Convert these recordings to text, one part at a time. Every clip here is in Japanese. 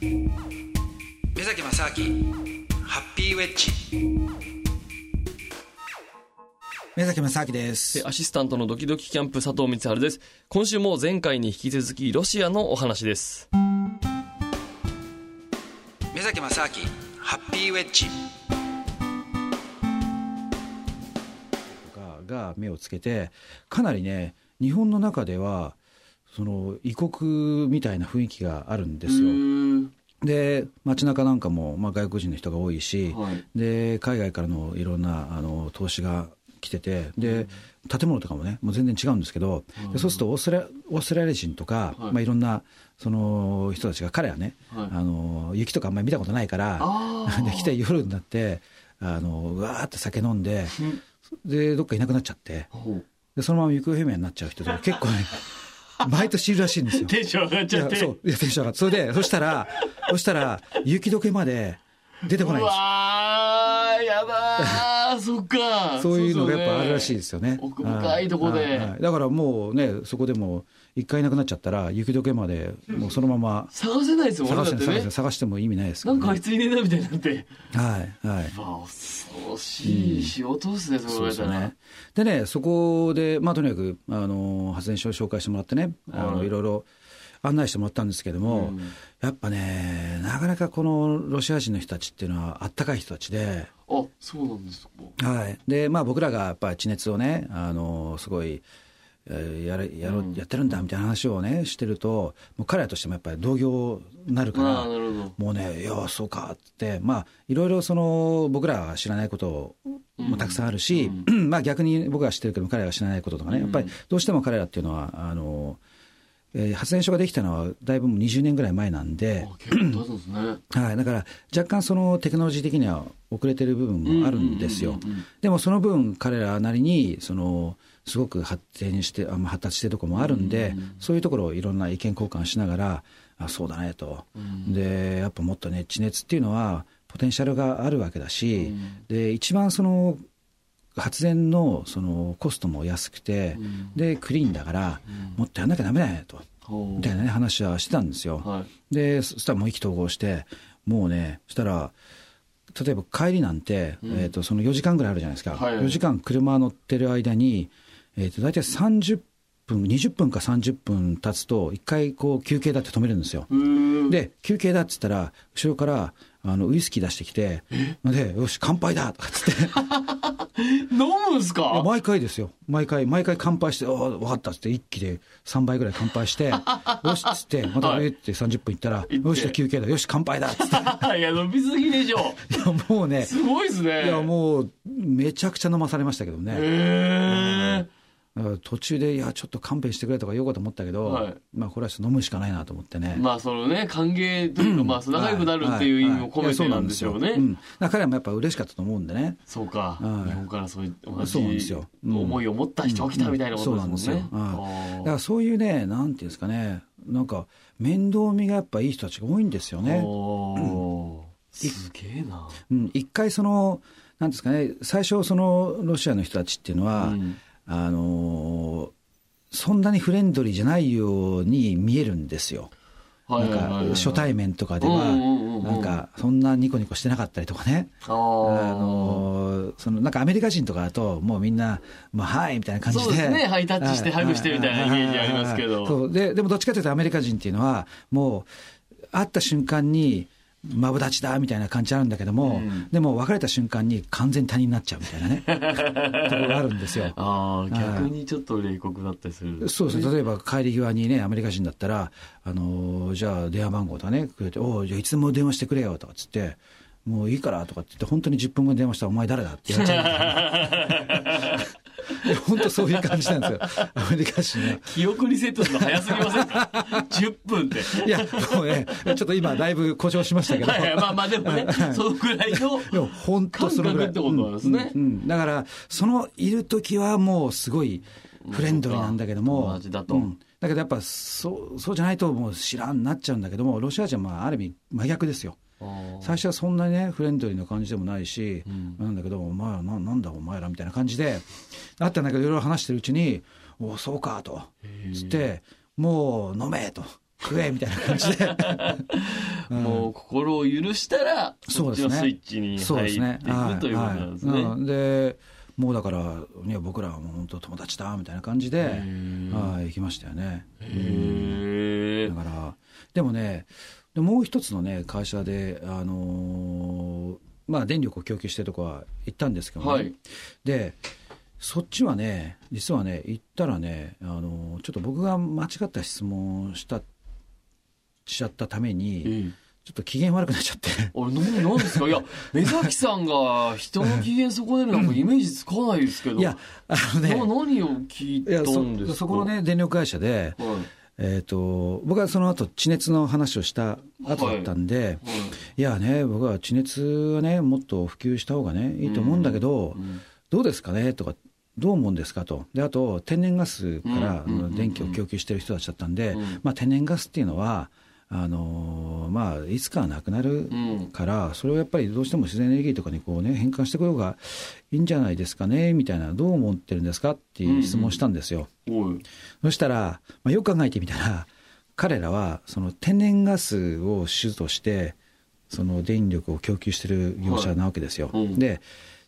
目崎正明ハッピーウェッジ。目崎正明です。アシスタントのドキドキキャンプ佐藤光晴です。今週も前回に引き続きロシアのお話です。目崎正明ハッピーウェッジ。が目をつけてかなりね日本の中ではその異国みたいな雰囲気があるんですよ。で街中なんかも、まあ、外国人の人が多いし、はい、で海外からのいろんなあの投資が来ててで建物とかもねもう全然違うんですけど、でそうするとオーストラオーストラリア人とか、はい。まあ、いろんなその人たちが彼はね、はい、あの雪とかあんまり見たことないから で来て夜になってあのうわーって酒飲んで、でどっかいなくなっちゃってでそのまま行方不明になっちゃう人とか結構ね 毎年いるらしいんですよ。テンション上がっちゃって。そう。いや、テンション上がって。それで、そしたら、そしたら、雪解けまで出てこないんですよ。わー、やだー、そっか。そういうのがやっぱあるらしいですよね。奥深いとこで、だからもうね、そこでも、一回いなくなっちゃったら雪解けまでもうそのまま探せないですもんね探せ探しても意味ないですから、ね、なんかあいついねえなみたいになって。はい。はい。まあ恐ろしい仕事ですね、うん、そうですね。でねそこでまあとにかくあの発電所を紹介してもらってねあの、いろいろ案内してもらったんですけども、うん、やっぱねなかなかこのロシア人の人たちっていうのはあったかい人たちで。あそうなんですか。はい。でまあ僕らがやっぱ地熱をねあのすごいやれやろ、うん、やってるんだみたいな話をねしてるともう彼らとしてもやっぱり同業になるからもうね「いやそうか」ってまあいろいろその僕らは知らないこともたくさんあるし、うん、まあ逆に僕は知ってるけど彼らは知らないこととかねやっぱりどうしても彼らっていうのはあのえー、発電所ができたのはだいぶもう20年ぐらい前なんで、はい、だから若干そのテクノロジー的には遅れてる部分もあるんですよ。でもその分彼らなりにそのすごく発展してあ発達してるところもあるんで、そういうところをいろんな意見交換しながらあそうだねと、でやっぱもっとね地熱っていうのはポテンシャルがあるわけだし、で一番その発電のそのコストも安くて、うん、でクリーンだから、もっとやんなきゃだめだよと、みたいな、ね、話はしてたんですよ。はい、でそしたらもう意気投合してもうねそしたら例えば帰りなんて、うん、えーと、その4時間ぐらいあるじゃないですか、はい、4時間車乗ってる間に、えーと、大体30分20分か30分経つと一回こう休憩だって止めるんですよ。で休憩だっつったら後ろからあのウイスキー出してきてでよし乾杯だとかっつって。飲むんすか？毎回ですよ。毎回毎回乾杯して「お分かった」っつって一気で3杯ぐらい乾杯して「よし」っつってまたえって30分行ったら「よし休憩だ。よし乾杯だ」っつって。いや飲みすぎでしょ。いやもうね。すごいですね。いやもうめちゃくちゃ飲まされましたけどね。へえ途中でいやちょっと勘弁してくれとか言おうかと思ったけど、はい、まあこれは飲むしかないなと思ってね。まあそのね歓迎というか、まあ仲良くなるっていう意味も込めてなんでしょうね、うん、彼らもやっぱ嬉しかったと思うんでね。そうか、日本からそういう同じ思いを持った人が来たみたいなことですもんね、うん。うん、そうなんですよ、だからそういうねなんていうんですかね。なんか面倒見がやっぱいい人たちが多いんですよね。すげえな、うん、一回そのなんですかね。最初そのロシアの人たちっていうのは、うんあのそんなにフレンドリーじゃないように見えるんですよ。なんか初対面とかでは、なんかそんなニコニコしてなかったりとかね、あのそのなんかアメリカ人とかだと、もうみんな、まあ、はいみたいな感じで、そうですね、ハイタッチしてハグしてみたいなイメージありますけど、そう。ででもどっちかというと、アメリカ人っていうのは、もう、会った瞬間に、マブダチだみたいな感じあるんだけども、うん、でも別れた瞬間に完全他人になっちゃうみたいなね ところがあるんですよ。ああ逆にちょっと冷酷だったりする、そうですね例えば帰り際にねアメリカ人だったら「あのじゃあ電話番号とかねくれて「おじゃあいつでも電話してくれよ」とかっつって「もういいから」とかって言って本当に10分後に電話したら「お前誰だ?」って言われちゃう。本当そういう感じなんですよ。アメリカ人は。記憶リセットするの早すぎませんか ?10 分って。いや、もうね、ちょっと今だいぶ故障しましたけど。はいまあまあでもね、そのぐらいの。でも本当そのぐらい。ってことなんですね、うん、うん。だから、そのいる時はもうすごいフレンドリーなんだけども。同じだと。うんだけどやっぱそうそうじゃないともう知らんなっちゃうんだけどもロシア人はまあある意味真逆ですよ。最初はそんなにねフレンドリーな感じでもないし、うん、なんだけどお前らななんだお前らみたいな感じであったんだけどいろいろ話してるうちに「おそうか」とつって「もう飲め」と。食えみたいな感じで。もう心を許したらそっちのスイッチに入っていくということなんですね。でもうだから、ね、僕らはもう本当友達だみたいな感じで、はい、行きましたよね。だからでもねもう一つのね会社であのー、まあ電力を供給してるとこは行ったんですけどね、はい、でそっちはね実はね行ったらねあのー、ちょっと僕が間違った質問したしちゃったために、うんちょっと機嫌悪くなっちゃって。あれ、なんですか？いや、目崎さんが人の機嫌損ねるなんかイメージつかないですけど。いや、あのね。何を聞いたんですか？そこのね、電力会社で、はい、えっ、ー、と、僕はその後、地熱の話をした後だったんで、はい。はい、いやね、僕は地熱はね、もっと普及した方がね、いいと思うんだけど、うんうん、どうですかねとか、どう思うんですかと。で、あと、天然ガスから電気を供給してる人たちだったんで、まあ、天然ガスっていうのは、あのまあ、いつかはなくなるから、うん、それをやっぱりどうしても自然エネルギーとかにこう、ね、変換してこようがいいんじゃないですかねみたいな、どう思ってるんですかっていう質問をしたんですよ。うんうん、そしたら、まあ、よく考えてみたら、彼らはその天然ガスを主として、その電力を供給している業者なわけですよ。はいうん、で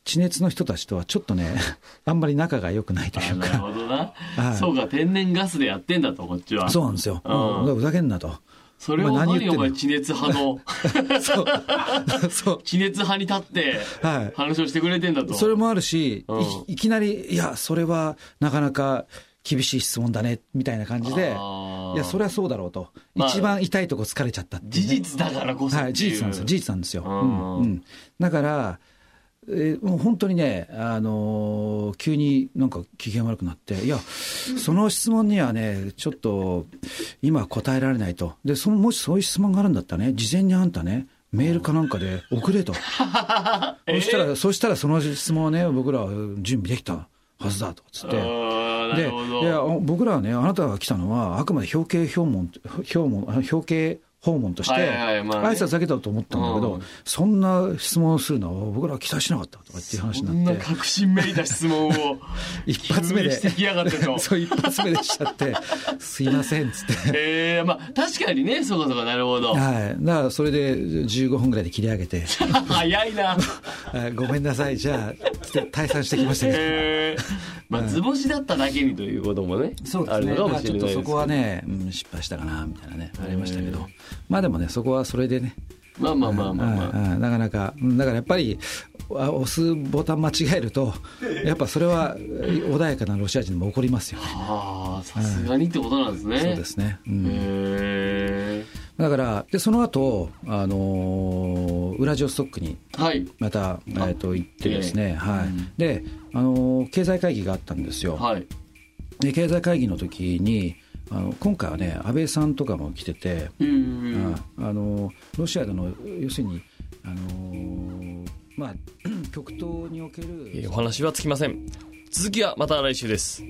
地熱の人たちとはちょっとね、あんまり仲が良くないというか。なるほどな。はい、そうか、天然ガスでやってんだと、こっちは。そうなんですよ。うん、ふざけんなと。それを何お前地熱派の。そう。そう。地熱派に立って話をしてくれてんだと、はい、それもあるし、うん、いきなりいやそれはなかなか厳しい質問だねみたいな感じでいやそれはそうだろうと、まあ、一番痛いとこ疲れちゃったって、ね、事実だからこそはい事実なんですよ。事実なんですよ、うん。うん、だからえー、もう本当にね、あのー、急になんか機嫌悪くなって、いや、その質問にはね、ちょっと今答えられないと。で、そのもしそういう質問があるんだったらね、事前にあんたね、メールかなんかで送れと。そしたら、そしたらその質問はね、僕らは準備できたはずだと、つって。で、いや、僕らはね、あなたが来たのは、あくまで表敬表問、表問、表敬訪問として、挨拶だけだと思ったんだけど、そんな質問をするのは僕らは期待しなかったとかっていう話になって。そんな確信めいた質問を 一発目で。してきやがってと。そう、一発目でしちゃって、すいません、つって。ええー、まあ確かにね、そうかそうか、なるほど。はい。だからそれで15分ぐらいで切り上げて。早いな。ごめんなさい、じゃあ、つって退散してきましたけど。えー、まあ図星だっただけにということもね、そうですね。あるのかもしれないです。ちょっとそこはね、うん、失敗したかな、みたいなね、ありましたけど。まあでもね、そこはそれでね。まあまあまあまあまあ。なかなか、だからやっぱり、押すボタン間違えると、やっぱそれは穏やかなロシア人も起こりますよね。ああ、さすがにってことなんですね。そうですね。うん、だから、で、その後、あのー、ウラジオストックに、また、はい、えっ、ー、と、行ってですね、はい。で、あのー、経済会議があったんですよ。はい。で、経済会議の時に、あの今回はね安倍さんとかも来てて、あのロシアでの要するにあのまあ 極東におけるお話はつきません。続きはまた来週です